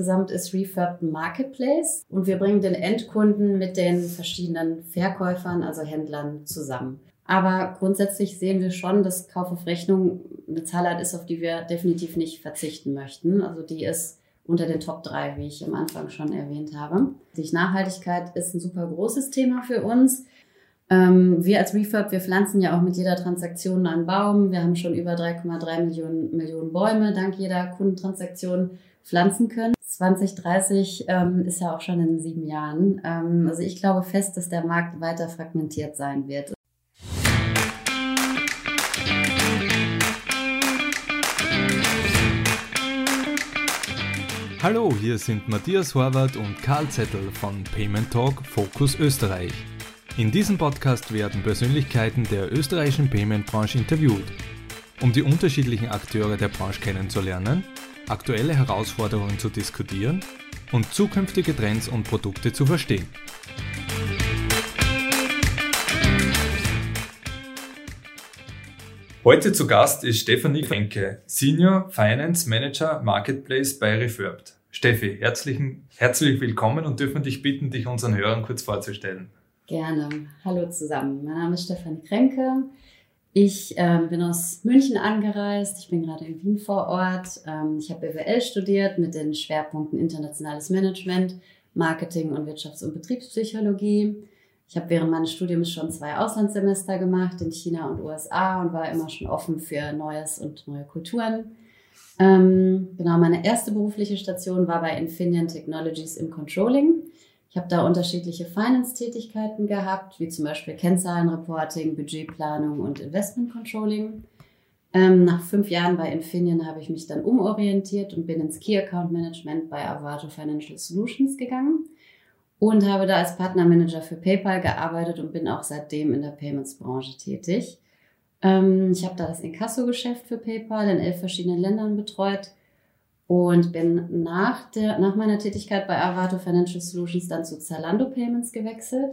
Insgesamt ist Refurb ein Marketplace und wir bringen den Endkunden mit den verschiedenen Verkäufern, also Händlern, zusammen. Aber grundsätzlich sehen wir schon, dass Kauf auf Rechnung eine Zahlart ist, auf die wir definitiv nicht verzichten möchten. Also die ist unter den Top 3, wie ich am Anfang schon erwähnt habe. Die Nachhaltigkeit ist ein super großes Thema für uns. Ähm, wir als Refurb, wir pflanzen ja auch mit jeder Transaktion einen Baum. Wir haben schon über 3,3 Millionen, Millionen Bäume dank jeder Kundentransaktion pflanzen können. 2030 ähm, ist ja auch schon in sieben Jahren. Ähm, also ich glaube fest, dass der Markt weiter fragmentiert sein wird. Hallo, hier sind Matthias Horvath und Karl Zettel von Payment Talk Focus Österreich. In diesem Podcast werden Persönlichkeiten der österreichischen Payment-Branche interviewt, um die unterschiedlichen Akteure der Branche kennenzulernen, aktuelle Herausforderungen zu diskutieren und zukünftige Trends und Produkte zu verstehen. Heute zu Gast ist Stefanie Kränke, Senior Finance Manager Marketplace bei Refurbed. Steffi, herzlichen, herzlich willkommen und dürfen dich bitten, dich unseren Hörern kurz vorzustellen. Gerne. Hallo zusammen. Mein Name ist Stefanie Kränke. Ich ähm, bin aus München angereist. Ich bin gerade in Wien vor Ort. Ähm, ich habe BWL studiert mit den Schwerpunkten internationales Management, Marketing und Wirtschafts- und Betriebspsychologie. Ich habe während meines Studiums schon zwei Auslandssemester gemacht in China und USA und war immer schon offen für Neues und neue Kulturen. Ähm, genau, meine erste berufliche Station war bei Infineon Technologies im Controlling. Ich habe da unterschiedliche Finance-Tätigkeiten gehabt, wie zum Beispiel Kennzahlenreporting, Budgetplanung und Investment Controlling. Ähm, nach fünf Jahren bei Infineon habe ich mich dann umorientiert und bin ins Key Account Management bei Avato Financial Solutions gegangen und habe da als Partnermanager für PayPal gearbeitet und bin auch seitdem in der Payments-Branche tätig. Ähm, ich habe da das Inkasso-Geschäft für PayPal in elf verschiedenen Ländern betreut und bin nach, der, nach meiner Tätigkeit bei Avato Financial Solutions dann zu Zalando Payments gewechselt.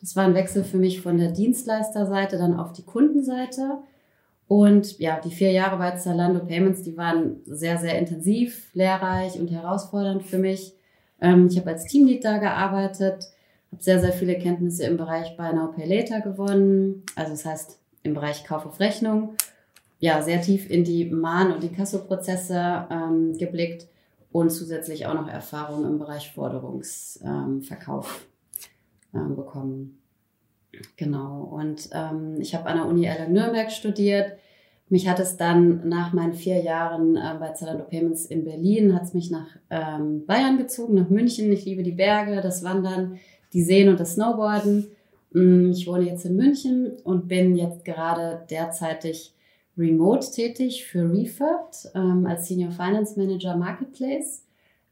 Das war ein Wechsel für mich von der Dienstleisterseite dann auf die Kundenseite. Und ja, die vier Jahre bei Zalando Payments, die waren sehr, sehr intensiv, lehrreich und herausfordernd für mich. Ähm, ich habe als Teamlead da gearbeitet, habe sehr, sehr viele Kenntnisse im Bereich Buy Now Pay Later gewonnen. Also das heißt im Bereich Kauf auf Rechnung ja, sehr tief in die Mahn- und die Kassoprozesse ähm, geblickt und zusätzlich auch noch Erfahrung im Bereich Forderungsverkauf ähm, ähm, bekommen. Genau. Und ähm, ich habe an der Uni Erlangen Nürnberg studiert. Mich hat es dann nach meinen vier Jahren äh, bei Zalando Payments in Berlin, hat es mich nach ähm, Bayern gezogen, nach München. Ich liebe die Berge, das Wandern, die Seen und das Snowboarden. Mm, ich wohne jetzt in München und bin jetzt gerade derzeitig remote tätig für Refurbed ähm, als Senior Finance Manager Marketplace.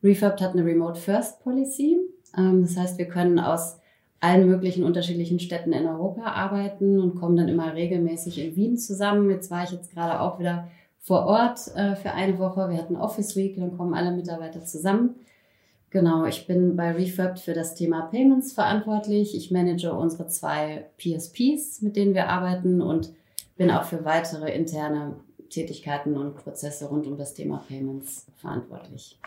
Refurbed hat eine Remote First Policy. Ähm, das heißt, wir können aus allen möglichen unterschiedlichen Städten in Europa arbeiten und kommen dann immer regelmäßig in Wien zusammen. Jetzt war ich jetzt gerade auch wieder vor Ort äh, für eine Woche. Wir hatten Office Week, dann kommen alle Mitarbeiter zusammen. Genau, ich bin bei Refurbed für das Thema Payments verantwortlich. Ich manage unsere zwei PSPs, mit denen wir arbeiten und bin auch für weitere interne Tätigkeiten und Prozesse rund um das Thema Payments verantwortlich.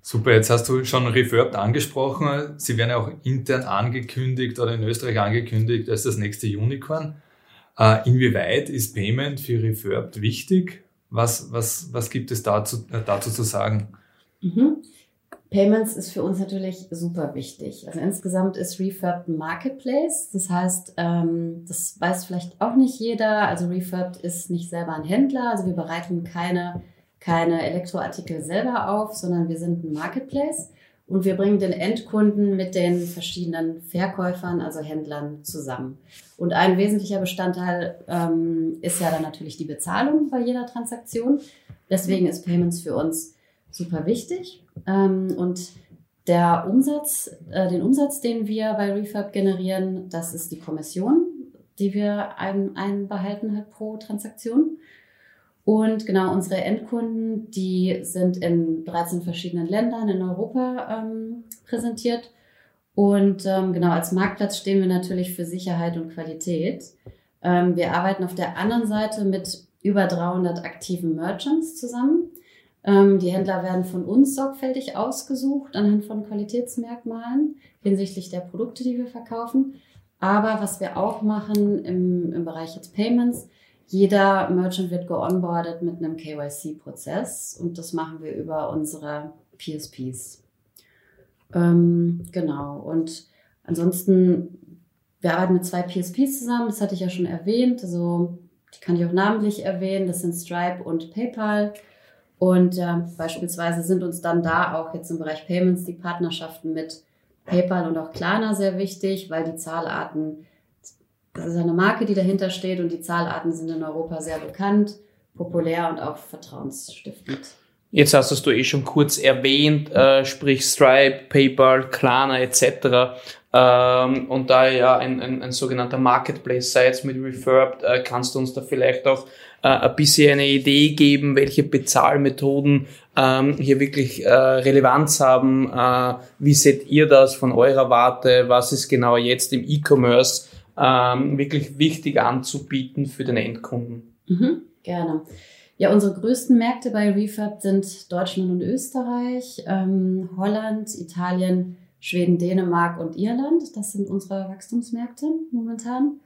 Super, jetzt hast du schon Refurbed angesprochen. Sie werden ja auch intern angekündigt oder in Österreich angekündigt als das nächste Unicorn. Äh, inwieweit ist Payment für Refurbed wichtig? Was, was, was gibt es dazu, äh, dazu zu sagen? Mhm. Payments ist für uns natürlich super wichtig. Also insgesamt ist Refurbed ein Marketplace. Das heißt, ähm, das weiß vielleicht auch nicht jeder. Also Refurbed ist nicht selber ein Händler. Also wir bereiten keine, keine Elektroartikel selber auf, sondern wir sind ein Marketplace. Und wir bringen den Endkunden mit den verschiedenen Verkäufern, also Händlern, zusammen. Und ein wesentlicher Bestandteil ähm, ist ja dann natürlich die Bezahlung bei jeder Transaktion. Deswegen ist Payments für uns super wichtig. Ähm, und der Umsatz, äh, den Umsatz, den wir bei Refurb generieren, das ist die Kommission, die wir ein, einbehalten hat pro Transaktion. Und genau unsere Endkunden, die sind in 13 verschiedenen Ländern in Europa ähm, präsentiert. Und ähm, genau als Marktplatz stehen wir natürlich für Sicherheit und Qualität. Ähm, wir arbeiten auf der anderen Seite mit über 300 aktiven Merchants zusammen. Ähm, die Händler werden von uns sorgfältig ausgesucht anhand von Qualitätsmerkmalen hinsichtlich der Produkte, die wir verkaufen. Aber was wir auch machen im, im Bereich jetzt Payments, jeder Merchant wird geonboardet mit einem KYC-Prozess und das machen wir über unsere PSPs. Ähm, genau. Und ansonsten, wir arbeiten mit zwei PSPs zusammen, das hatte ich ja schon erwähnt. Also, die kann ich auch namentlich erwähnen. Das sind Stripe und PayPal. Und äh, beispielsweise sind uns dann da auch jetzt im Bereich Payments die Partnerschaften mit PayPal und auch Klarna sehr wichtig, weil die Zahlarten, das ist eine Marke, die dahinter steht und die Zahlarten sind in Europa sehr bekannt, populär und auch vertrauensstiftend. Jetzt hast du eh schon kurz erwähnt, äh, sprich Stripe, PayPal, Klarna etc. Ähm, und da ja ein, ein, ein sogenannter Marketplace seid mit Refurbed, äh, kannst du uns da vielleicht auch äh, ein bisschen eine Idee geben, welche Bezahlmethoden ähm, hier wirklich äh, Relevanz haben. Äh, wie seht ihr das von eurer Warte? Was ist genau jetzt im E-Commerce ähm, wirklich wichtig anzubieten für den Endkunden? Mhm, gerne. Ja, unsere größten Märkte bei Refab sind Deutschland und Österreich, ähm, Holland, Italien, Schweden, Dänemark und Irland. Das sind unsere Wachstumsmärkte momentan.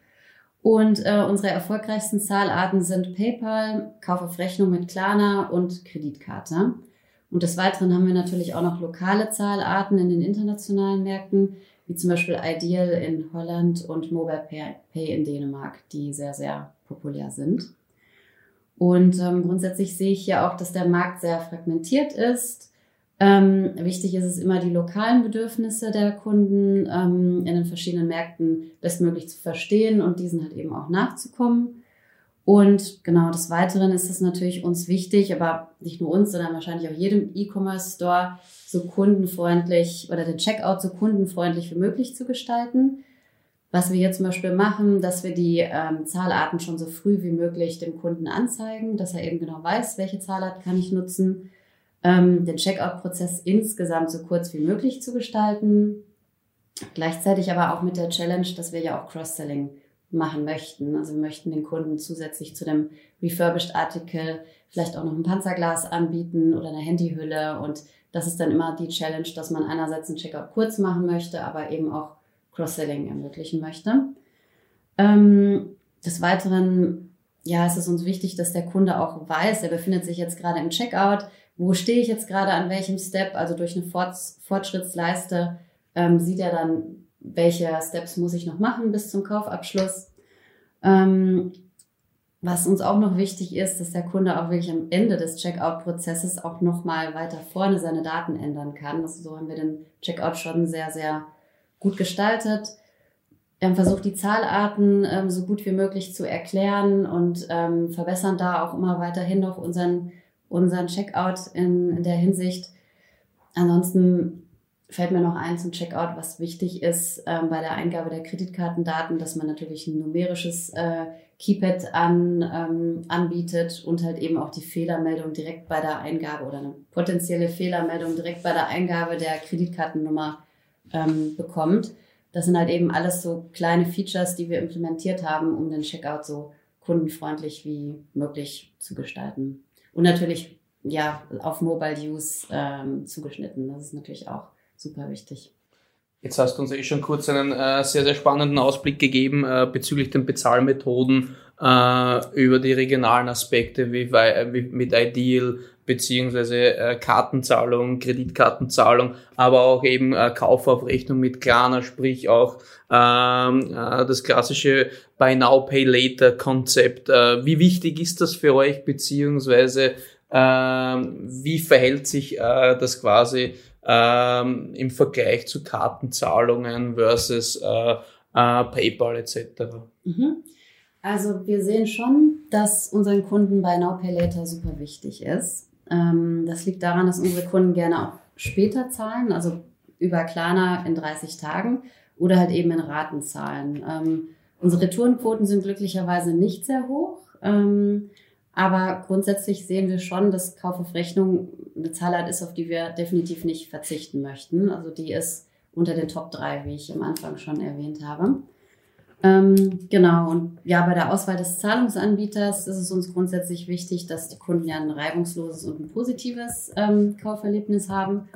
Und äh, unsere erfolgreichsten Zahlarten sind PayPal, Kauf auf Rechnung mit Klarna und Kreditkarte. Und des Weiteren haben wir natürlich auch noch lokale Zahlarten in den internationalen Märkten, wie zum Beispiel Ideal in Holland und Mobile Pay in Dänemark, die sehr, sehr populär sind. Und ähm, grundsätzlich sehe ich hier auch, dass der Markt sehr fragmentiert ist. Ähm, wichtig ist es immer, die lokalen Bedürfnisse der Kunden ähm, in den verschiedenen Märkten bestmöglich zu verstehen und diesen halt eben auch nachzukommen. Und genau des Weiteren ist es natürlich uns wichtig, aber nicht nur uns, sondern wahrscheinlich auch jedem E-Commerce-Store so kundenfreundlich oder den Checkout so kundenfreundlich wie möglich zu gestalten. Was wir hier zum Beispiel machen, dass wir die ähm, Zahlarten schon so früh wie möglich dem Kunden anzeigen, dass er eben genau weiß, welche Zahlart kann ich nutzen ähm, den Checkout-Prozess insgesamt so kurz wie möglich zu gestalten. Gleichzeitig aber auch mit der Challenge, dass wir ja auch Cross-Selling machen möchten. Also wir möchten den Kunden zusätzlich zu dem Refurbished-Artikel vielleicht auch noch ein Panzerglas anbieten oder eine Handyhülle. Und das ist dann immer die Challenge, dass man einerseits einen Checkout kurz machen möchte, aber eben auch Cross-Selling ermöglichen möchte. Ähm, des Weiteren, ja, es uns wichtig, dass der Kunde auch weiß, er befindet sich jetzt gerade im Checkout, wo stehe ich jetzt gerade an welchem Step, also durch eine Fortschrittsleiste ähm, sieht er dann, welche Steps muss ich noch machen bis zum Kaufabschluss. Ähm, was uns auch noch wichtig ist, dass der Kunde auch wirklich am Ende des Checkout-Prozesses auch nochmal weiter vorne seine Daten ändern kann. Also so haben wir den Checkout schon sehr, sehr gut gestaltet. Wir haben versucht, die Zahlarten ähm, so gut wie möglich zu erklären und ähm, verbessern da auch immer weiterhin noch unseren unseren Checkout in, in der Hinsicht. Ansonsten fällt mir noch ein zum Checkout, was wichtig ist ähm, bei der Eingabe der Kreditkartendaten, dass man natürlich ein numerisches äh, Keypad an, ähm, anbietet und halt eben auch die Fehlermeldung direkt bei der Eingabe oder eine potenzielle Fehlermeldung direkt bei der Eingabe der Kreditkartennummer ähm, bekommt. Das sind halt eben alles so kleine Features, die wir implementiert haben, um den Checkout so kundenfreundlich wie möglich zu gestalten. Und natürlich, ja, auf Mobile Use ähm, zugeschnitten. Das ist natürlich auch super wichtig. Jetzt hast du uns eh schon kurz einen äh, sehr, sehr spannenden Ausblick gegeben äh, bezüglich den Bezahlmethoden äh, über die regionalen Aspekte wie, wie mit Ideal beziehungsweise äh, Kartenzahlung, Kreditkartenzahlung, aber auch eben äh, Kauf auf Rechnung mit Klarna, sprich auch ähm, äh, das klassische Buy Now Pay Later Konzept. Äh, wie wichtig ist das für euch beziehungsweise äh, wie verhält sich äh, das quasi ähm, im Vergleich zu Kartenzahlungen versus äh, äh, PayPal etc. Mhm. Also wir sehen schon, dass unseren Kunden bei Now Pay Later super wichtig ist. Ähm, das liegt daran, dass unsere Kunden gerne auch später zahlen, also über Klarna in 30 Tagen oder halt eben in Raten zahlen. Ähm, unsere Retourenquoten sind glücklicherweise nicht sehr hoch. Ähm, aber grundsätzlich sehen wir schon, dass Kauf auf Rechnung eine Zahlart ist, auf die wir definitiv nicht verzichten möchten. Also die ist unter den Top 3, wie ich am Anfang schon erwähnt habe. Ähm, genau, und ja, bei der Auswahl des Zahlungsanbieters ist es uns grundsätzlich wichtig, dass die Kunden ja ein reibungsloses und ein positives ähm, Kauferlebnis haben.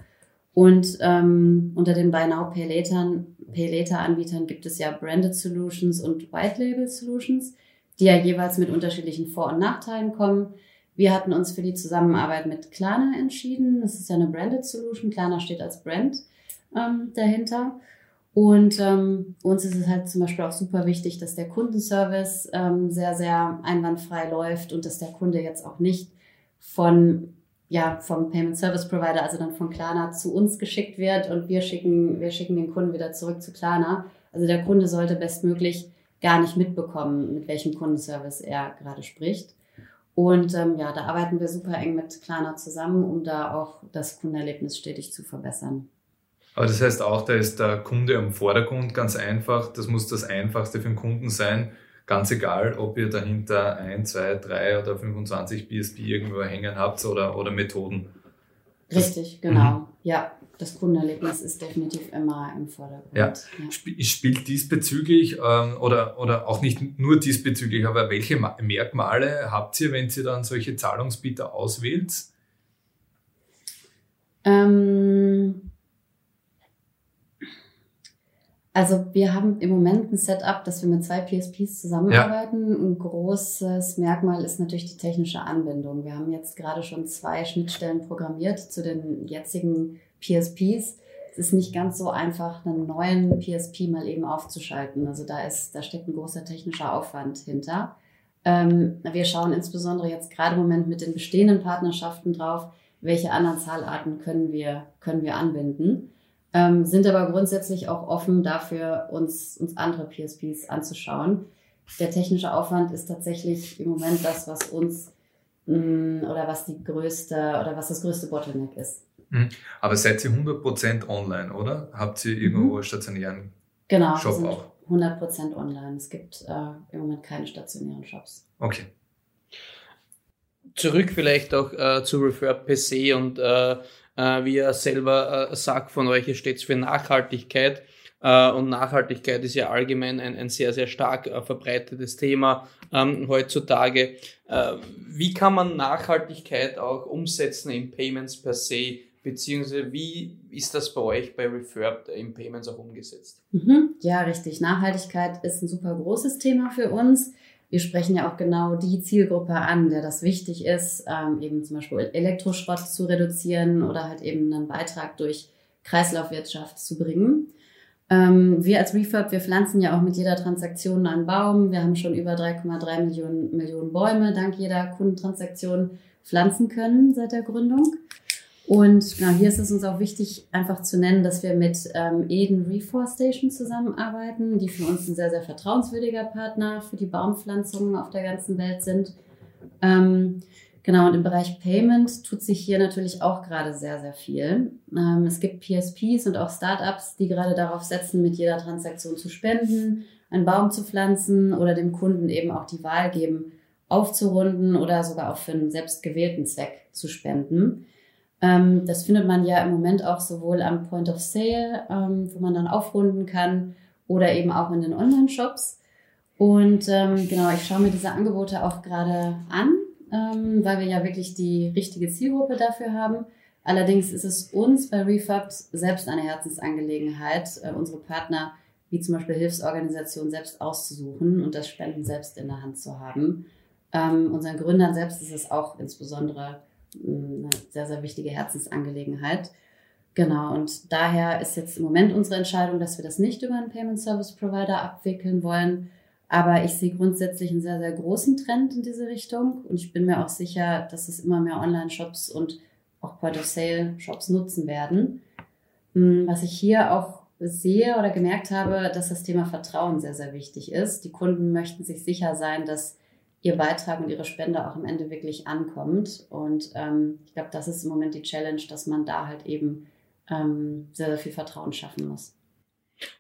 Und ähm, unter den Buy Now Pay Later, Pay Later Anbietern gibt es ja Branded Solutions und White Label Solutions, die ja jeweils mit unterschiedlichen Vor- und Nachteilen kommen. Wir hatten uns für die Zusammenarbeit mit Klarna entschieden. Das ist ja eine Branded Solution. Klarna steht als Brand ähm, dahinter. Und ähm, uns ist es halt zum Beispiel auch super wichtig, dass der Kundenservice ähm, sehr, sehr einwandfrei läuft und dass der Kunde jetzt auch nicht von ja, vom Payment Service Provider, also dann von Klarna zu uns geschickt wird und wir schicken, wir schicken den Kunden wieder zurück zu Klarna. Also der Kunde sollte bestmöglich gar nicht mitbekommen, mit welchem Kundenservice er gerade spricht. Und ähm, ja, da arbeiten wir super eng mit Klarna zusammen, um da auch das Kundenerlebnis stetig zu verbessern. Aber das heißt auch, da ist der Kunde im Vordergrund ganz einfach. Das muss das Einfachste für den Kunden sein. Ganz egal, ob ihr dahinter ein, zwei, drei oder 25 BSP irgendwo hängen habt oder, oder Methoden. Richtig, genau. Mhm. Ja, das Kundenerlebnis ist definitiv immer im Vordergrund. Ja. ja. Spielt diesbezüglich ähm, oder, oder auch nicht nur diesbezüglich, aber welche Merkmale habt ihr, wenn ihr dann solche Zahlungsbieter auswählt? Ähm, Also wir haben im Moment ein Setup, dass wir mit zwei PSPs zusammenarbeiten. Ja. Ein großes Merkmal ist natürlich die technische Anbindung. Wir haben jetzt gerade schon zwei Schnittstellen programmiert zu den jetzigen PSPs. Es ist nicht ganz so einfach, einen neuen PSP mal eben aufzuschalten. Also da ist, da steckt ein großer technischer Aufwand hinter. Ähm, wir schauen insbesondere jetzt gerade im Moment mit den bestehenden Partnerschaften drauf, welche anderen Zahlarten können wir, können wir anbinden ähm, sind aber grundsätzlich auch offen dafür, uns, uns andere PSPs anzuschauen. Der technische Aufwand ist tatsächlich im Moment das, was uns mh, mm, oder was die größte oder was das größte Bottleneck ist. Mhm. Aber seid ihr 100% online, oder? Habt ihr irgendwo mhm. stationären genau, Shop sind auch? 100% online. Es gibt äh, im Moment keine stationären Shops. Okay. Zurück vielleicht auch äh, zu Refurb PC und äh, äh, wie er selber äh, sagt von euch, steht es für Nachhaltigkeit. Äh, und Nachhaltigkeit ist ja allgemein ein, ein sehr, sehr stark äh, verbreitetes Thema ähm, heutzutage. Äh, wie kann man Nachhaltigkeit auch umsetzen in Payments per se? Beziehungsweise wie ist das bei euch bei Refurbed in Payments auch umgesetzt? Mhm. Ja, richtig. Nachhaltigkeit ist ein super großes Thema für uns wir sprechen ja auch genau die Zielgruppe an, der das wichtig ist, ähm, eben zum Beispiel Elektroschrott zu reduzieren oder halt eben einen Beitrag durch Kreislaufwirtschaft zu bringen. Ähm, wir als Refurb, wir pflanzen ja auch mit jeder Transaktion einen Baum. Wir haben schon über 3,3 Millionen, Millionen Bäume dank jeder Kundentransaktion pflanzen können seit der Gründung. Und genau, hier ist es uns auch wichtig, einfach zu nennen, dass wir mit ähm, Eden Reforestation zusammenarbeiten, die für uns ein sehr, sehr vertrauenswürdiger Partner für die Baumpflanzungen auf der ganzen Welt sind. Ähm, genau, und im Bereich Payment tut sich hier natürlich auch gerade sehr, sehr viel. Ähm, es gibt PSPs und auch Startups, die gerade darauf setzen, mit jeder Transaktion zu spenden, einen Baum zu pflanzen oder dem Kunden eben auch die Wahl geben, aufzurunden oder sogar auch für einen selbstgewählten Zweck zu spenden. Ähm, das findet man ja im Moment auch sowohl am Point of Sale, ähm, wo man dann aufrunden kann, oder eben auch in den Online-Shops. Und ähm, genau, ich schaue mir diese Angebote auch gerade an, ähm, weil wir ja wirklich die richtige Zielgruppe dafür haben. Allerdings ist es uns bei Refurbed selbst eine Herzensangelegenheit, äh, unsere Partner wie zum Beispiel Hilfsorganisationen selbst auszusuchen und das Spenden selbst in der Hand zu haben. Ähm, unseren Gründern selbst ist es auch insbesondere eine sehr, sehr wichtige Herzensangelegenheit. Genau, und daher ist jetzt im Moment unsere Entscheidung, dass wir das nicht über einen Payment Service Provider abwickeln wollen. Aber ich sehe grundsätzlich einen sehr, sehr großen Trend in diese Richtung. Und ich bin mir auch sicher, dass es immer mehr Online-Shops und auch Point-of-Sale-Shops nutzen werden. Hm, was ich hier auch sehe oder gemerkt habe, dass das Thema Vertrauen sehr, sehr wichtig ist. Die Kunden möchten sich sicher sein, dass ihr Beitrag und ihre Spende auch am Ende wirklich ankommt. Und ähm, ich glaube, das ist im Moment die Challenge, dass man da halt eben ähm, sehr, sehr viel Vertrauen schaffen muss.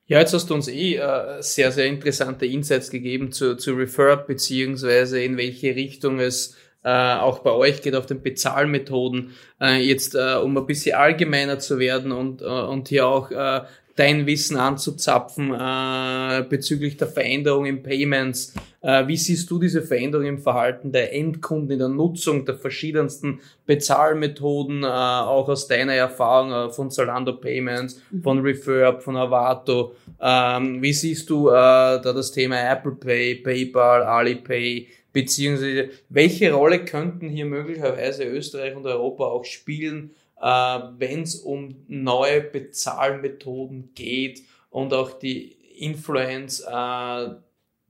Ja, jetzt hast du uns eh äh, sehr, sehr interessante Insights gegeben zu, zu Refurb, beziehungsweise in welche Richtung es äh, auch bei euch geht, auf den Bezahlmethoden. Äh, jetzt, äh, um ein bisschen allgemeiner zu werden und, äh, und hier auch äh, dein Wissen anzuzapfen äh, bezüglich der Veränderung im Payments. Äh, wie siehst du diese Veränderung im Verhalten der Endkunden in der Nutzung der verschiedensten Bezahlmethoden, äh, auch aus deiner Erfahrung äh, von Zalando Payments, mhm. von Refurb, von Avato? Ähm, wie siehst du äh, da das Thema Apple Pay, PayPal, Alipay? Beziehungsweise welche Rolle könnten hier möglicherweise Österreich und Europa auch spielen, äh, wenn es um neue Bezahlmethoden geht und auch die Influence äh,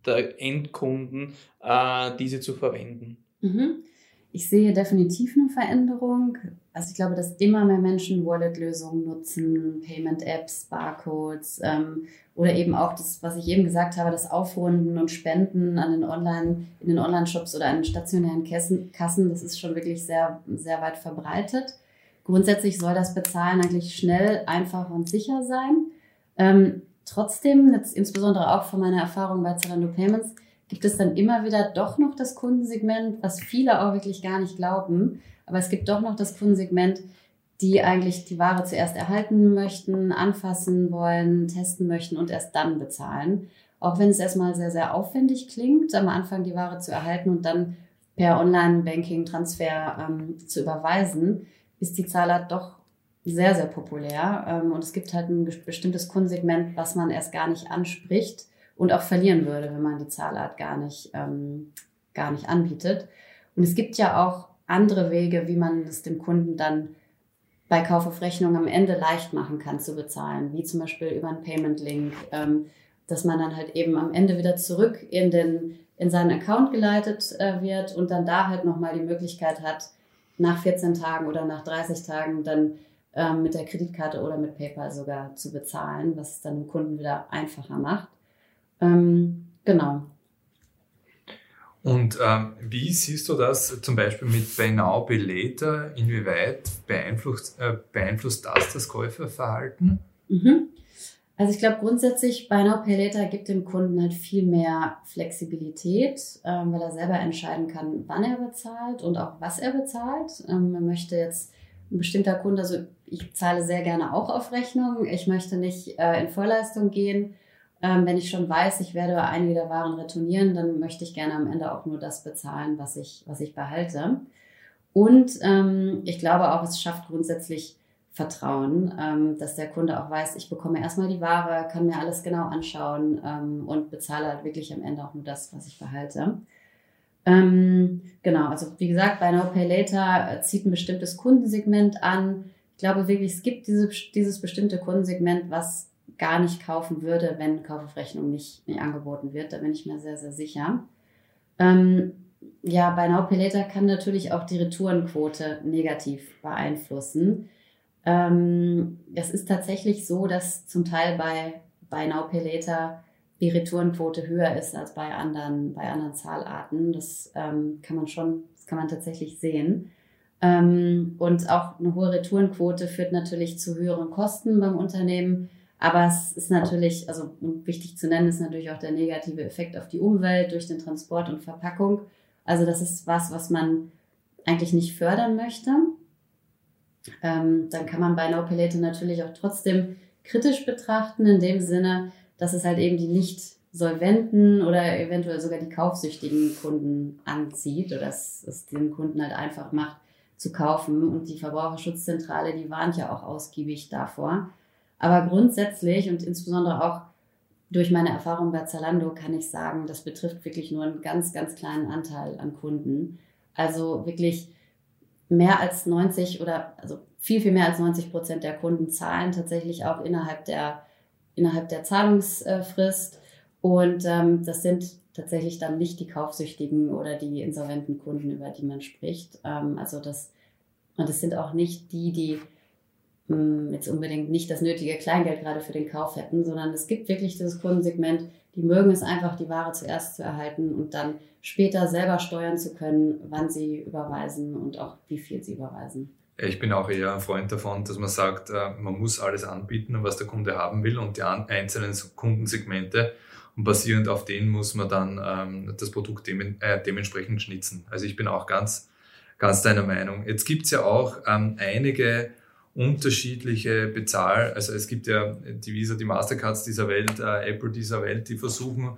der Endkunden, äh, diese zu verwenden. Mhm. Ich sehe definitiv eine Veränderung. Also ich glaube, dass immer mehr Menschen Wallet-Lösungen nutzen, Payment-Apps, Barcodes ähm, oder eben auch das, was ich eben gesagt habe, das Aufrunden und Spenden an den Online, in den Online-Shops oder an stationären Kassen, Kassen, das ist schon wirklich sehr, sehr weit verbreitet. Grundsätzlich soll das Bezahlen eigentlich schnell, einfach und sicher sein. Ähm, trotzdem, jetzt insbesondere auch von meiner Erfahrung bei Zalando Payments, gibt es dann immer wieder doch noch das Kundensegment, was viele auch wirklich gar nicht glauben. Aber es gibt doch noch das Kundensegment, die eigentlich die Ware zuerst erhalten möchten, anfassen wollen, testen möchten und erst dann bezahlen. Auch wenn es erstmal sehr, sehr aufwendig klingt, am Anfang die Ware zu erhalten und dann per Online-Banking-Transfer ähm, zu überweisen, ist die Zahlart doch sehr, sehr populär. Ähm, und es gibt halt ein bestimmtes Kundensegment, was man erst gar nicht anspricht und auch verlieren würde, wenn man die Zahlart gar nicht, ähm, gar nicht anbietet. Und es gibt ja auch andere Wege, wie man es dem Kunden dann bei Kauf auf Rechnung am Ende leicht machen kann zu bezahlen, wie zum Beispiel über einen Payment Link, ähm, dass man dann halt eben am Ende wieder zurück in den in seinen Account geleitet äh, wird und dann da halt nochmal die Möglichkeit hat, nach 14 Tagen oder nach 30 Tagen dann ähm, mit der Kreditkarte oder mit PayPal sogar zu bezahlen, was es dann dem Kunden wieder einfacher macht. Ähm, genau. Und ähm, wie siehst du das zum Beispiel mit Buy Now, Pay Later? Inwieweit beeinflusst, äh, beeinflusst das das Käuferverhalten? Mhm. Also ich glaube grundsätzlich, Buy Now, Pay Later gibt dem Kunden halt viel mehr Flexibilität, ähm, weil er selber entscheiden kann, wann er bezahlt und auch was er bezahlt. Ähm, man möchte jetzt ein bestimmter Kunde, also ich zahle sehr gerne auch auf Rechnung. Ich möchte nicht äh, in Vorleistung gehen. Ähm, wenn ich schon weiß, ich werde einige der Waren retournieren, dann möchte ich gerne am Ende auch nur das bezahlen, was ich, was ich behalte. Und ähm, ich glaube auch, es schafft grundsätzlich Vertrauen, ähm, dass der Kunde auch weiß, ich bekomme erstmal die Ware, kann mir alles genau anschauen ähm, und bezahle halt wirklich am Ende auch nur das, was ich behalte. Ähm, genau, also wie gesagt, bei Now Pay Later zieht ein bestimmtes Kundensegment an. Ich glaube wirklich, es gibt diese, dieses bestimmte Kundensegment, was gar nicht kaufen würde, wenn Kauf auf Rechnung nicht, nicht angeboten wird. Da bin ich mir sehr, sehr sicher. Ähm, ja, bei Now Pay Later kann natürlich auch die Retourenquote negativ beeinflussen. Ähm, es ist tatsächlich so, dass zum Teil bei Pay Later die Retourenquote höher ist als bei anderen, bei anderen Zahlarten. Das ähm, kann man schon, das kann man tatsächlich sehen. Ähm, und auch eine hohe Retourenquote führt natürlich zu höheren Kosten beim Unternehmen. Aber es ist natürlich, also wichtig zu nennen, ist natürlich auch der negative Effekt auf die Umwelt durch den Transport und Verpackung. Also das ist was, was man eigentlich nicht fördern möchte. Ähm, dann kann man bei No natürlich auch trotzdem kritisch betrachten, in dem Sinne, dass es halt eben die nicht solventen oder eventuell sogar die kaufsüchtigen Kunden anzieht oder dass es den Kunden halt einfach macht zu kaufen. Und die Verbraucherschutzzentrale, die warnt ja auch ausgiebig davor. Aber grundsätzlich und insbesondere auch durch meine Erfahrung bei Zalando kann ich sagen, das betrifft wirklich nur einen ganz, ganz kleinen Anteil an Kunden. Also wirklich mehr als 90 oder also viel, viel mehr als 90 Prozent der Kunden zahlen tatsächlich auch innerhalb der, innerhalb der Zahlungsfrist. Und ähm, das sind tatsächlich dann nicht die kaufsüchtigen oder die insolventen Kunden, über die man spricht. Ähm, also das, und es sind auch nicht die, die mh, hm, jetzt unbedingt nicht das nötige Kleingeld gerade für den Kauf hätten, sondern es gibt wirklich dieses Kundensegment, die mögen es einfach, die Ware zuerst zu erhalten und dann später selber steuern zu können, wann sie überweisen und auch wie viel sie überweisen. Ich bin auch eher ein Freund davon, dass man sagt, äh, man muss alles anbieten, was der Kunde haben will und die einzelnen Kundensegmente und basierend auf denen muss man dann ähm, das Produkt äh, dementsprechend schnitzen. Also ich bin auch ganz ganz deiner Meinung. Jetzt gibt's ja auch ähm, einige unterschiedliche Bezahl, also es gibt ja die Visa, die Mastercards dieser Welt, äh, Apple dieser Welt, die versuchen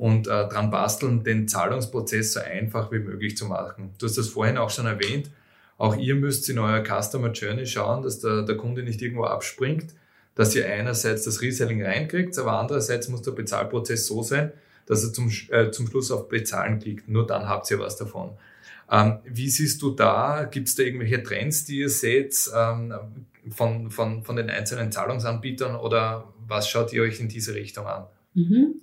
und äh, dran basteln, den Zahlungsprozess so einfach wie möglich zu machen. Du hast das vorhin auch schon erwähnt. Auch ihr müsst in eurer Customer Journey schauen, dass der, der Kunde nicht irgendwo abspringt, dass ihr einerseits das Reselling reinkriegt, aber andererseits muss der Bezahlprozess so sein, dass er zum, äh, zum Schluss auf Bezahlen klickt. Nur dann habt ihr was davon. Ähm, wie siehst du da? Gibt es da irgendwelche Trends, die ihr seht ähm, von, von, von den einzelnen Zahlungsanbietern oder was schaut ihr euch in diese Richtung an? Mhm.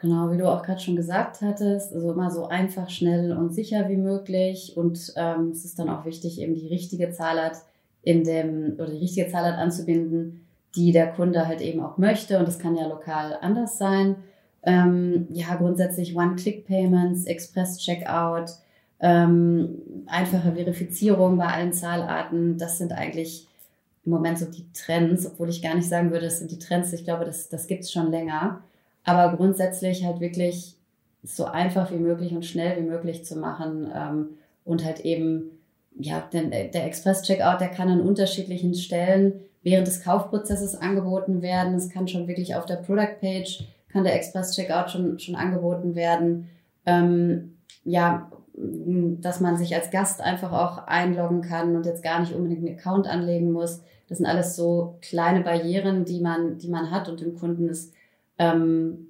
Genau, wie du auch gerade schon gesagt hattest, also immer so einfach, schnell und sicher wie möglich. Und ähm, es ist dann auch wichtig, eben die richtige Zahlart in dem oder die richtige Zahlart anzubinden, die der Kunde halt eben auch möchte. Und das kann ja lokal anders sein. Ähm, ja, grundsätzlich One-Click-Payments, Express-Checkout, ähm, einfache Verifizierung bei allen Zahlarten. Das sind eigentlich im Moment so die Trends, obwohl ich gar nicht sagen würde, das sind die Trends. Ich glaube, das, das gibt es schon länger. Aber grundsätzlich halt wirklich so einfach wie möglich und schnell wie möglich zu machen ähm, und halt eben, ja, denn der Express-Checkout, der kann an unterschiedlichen Stellen während des Kaufprozesses angeboten werden. Es kann schon wirklich auf der Product-Page, kann der Express-Checkout schon, schon angeboten werden. Ähm, ja, dass man sich als Gast einfach auch einloggen kann und jetzt gar nicht unbedingt einen Account anlegen muss. Das sind alles so kleine Barrieren, die man, die man hat und dem Kunden es ähm,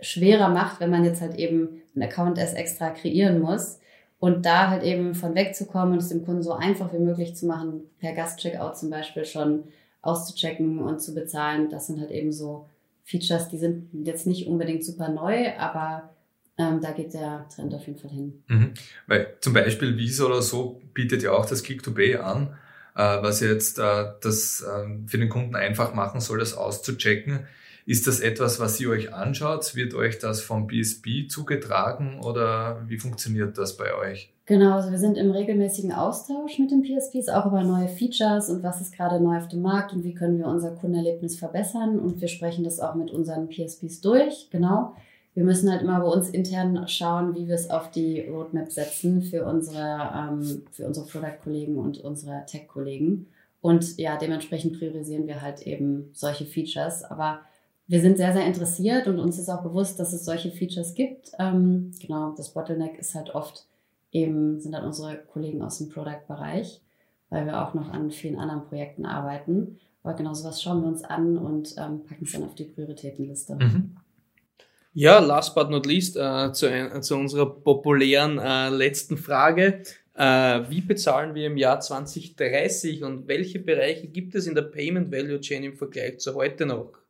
schwerer macht, wenn man jetzt halt eben einen Account erst extra kreieren muss. Und da halt eben von wegzukommen und es dem Kunden so einfach wie möglich zu machen, per Gast-Checkout zum Beispiel schon auszuchecken und zu bezahlen, das sind halt eben so Features, die sind jetzt nicht unbedingt super neu, aber ähm, da geht der Trend auf jeden Fall hin. Mhm. Weil zum Beispiel Visa oder so bietet ja auch das Click-to-Pay an, äh, was jetzt äh, das äh, für den Kunden einfach machen soll, das auszuchecken. Ist das etwas, was ihr euch anschaut? Wird euch das vom BSB zugetragen oder wie funktioniert das bei euch? Genau, also wir sind im regelmäßigen Austausch mit den PSPs, auch über neue Features und was ist gerade neu auf dem Markt und wie können wir unser Kundenerlebnis verbessern. Und wir sprechen das auch mit unseren PSPs durch, genau wir müssen halt immer bei uns intern schauen, wie wir es auf die Roadmap setzen für unsere, ähm, für unsere Product-Kollegen und unsere Tech-Kollegen. Und ja, dementsprechend priorisieren wir halt eben solche Features. Aber wir sind sehr, sehr interessiert und uns ist auch bewusst, dass es solche Features gibt. Ähm, genau, das Bottleneck ist halt oft eben, sind halt unsere Kollegen aus dem Product-Bereich, weil wir auch noch an vielen anderen Projekten arbeiten. Aber genau sowas schauen wir uns an und ähm, packen es dann auf die Prioritätenliste. Mhm. Ja, last but not least, äh, zu, zu, unserer populären äh, letzten Frage. Äh, wie bezahlen wir im Jahr 2030 und welche Bereiche gibt es in der Payment Value Chain im Vergleich zu heute noch?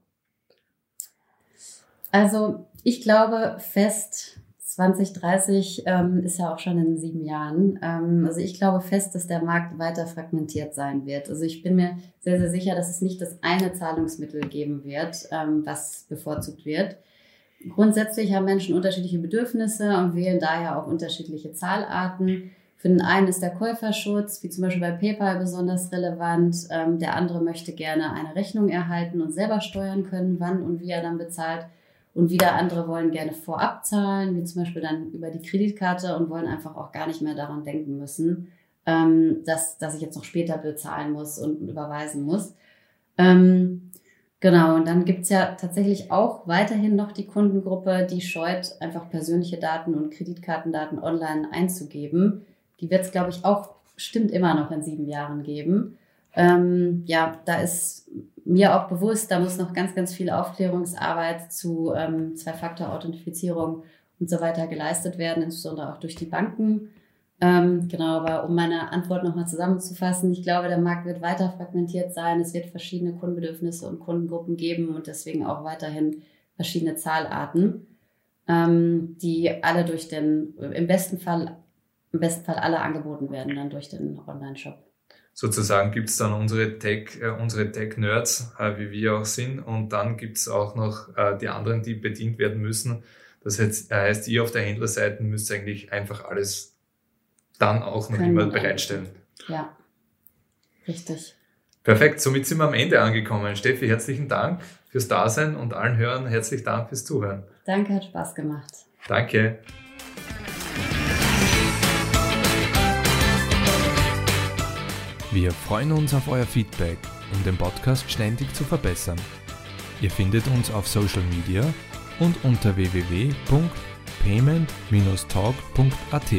Also ich glaube fest, 2030 ähm, ist ja auch schon in sieben Jahren. Ähm, also ich glaube fest, dass der Markt weiter fragmentiert sein wird. Also ich bin mir sehr, sehr sicher, dass es nicht das eine Zahlungsmittel geben wird, ähm, was bevorzugt wird. Grundsätzlich haben Menschen unterschiedliche Bedürfnisse und wählen daher auch unterschiedliche Zahlarten. Für den einen ist der Käuferschutz, wie zum Beispiel bei PayPal, besonders relevant. Ähm, der andere möchte gerne eine Rechnung erhalten und selber steuern können, wann und wie er dann bezahlt. Und wieder andere wollen gerne vorab zahlen, wie zum Beispiel dann über die Kreditkarte und wollen einfach auch gar nicht mehr daran denken müssen, ähm, dass, dass ich jetzt noch später bezahlen muss und überweisen muss. Ähm, Genau, und dann gibt's ja tatsächlich auch weiterhin noch die Kundengruppe, die scheut, einfach persönliche Daten und Kreditkartendaten online einzugeben. Die wird es, glaube ich, auch bestimmt immer noch in sieben Jahren geben. Ähm, ja, da ist mir auch bewusst, da muss noch ganz, ganz viel Aufklärungsarbeit zu ähm, Zwei-Faktor-Authentifizierung und so weiter geleistet werden, insbesondere auch durch die Banken. Ähm, genau, aber um meine Antwort nochmal zusammenzufassen, ich glaube, der Markt wird weiter fragmentiert sein. Es wird verschiedene Kundenbedürfnisse und Kundengruppen geben und deswegen auch weiterhin verschiedene Zahlarten, ähm, die alle durch den, im besten Fall, im besten Fall alle angeboten werden, dann durch den Online-Shop. Sozusagen gibt's dann unsere Tech, äh, unsere Tech-Nerds, äh, wie wir auch sind, und dann gibt's auch noch äh, die anderen, die bedient werden müssen. Das heißt, äh, heißt, ihr auf der Händlerseite müsst eigentlich einfach alles dann auch noch immer bereitstellen. Ja, richtig. Perfekt, somit sind wir am Ende angekommen. Steffi, herzlichen Dank fürs Dasein und allen Hörern herzlichen Dank fürs Zuhören. Danke, hat Spaß gemacht. Danke. Wir freuen uns auf euer Feedback, um den Podcast ständig zu verbessern. Ihr findet uns auf Social Media und unter www.payment-talk.at.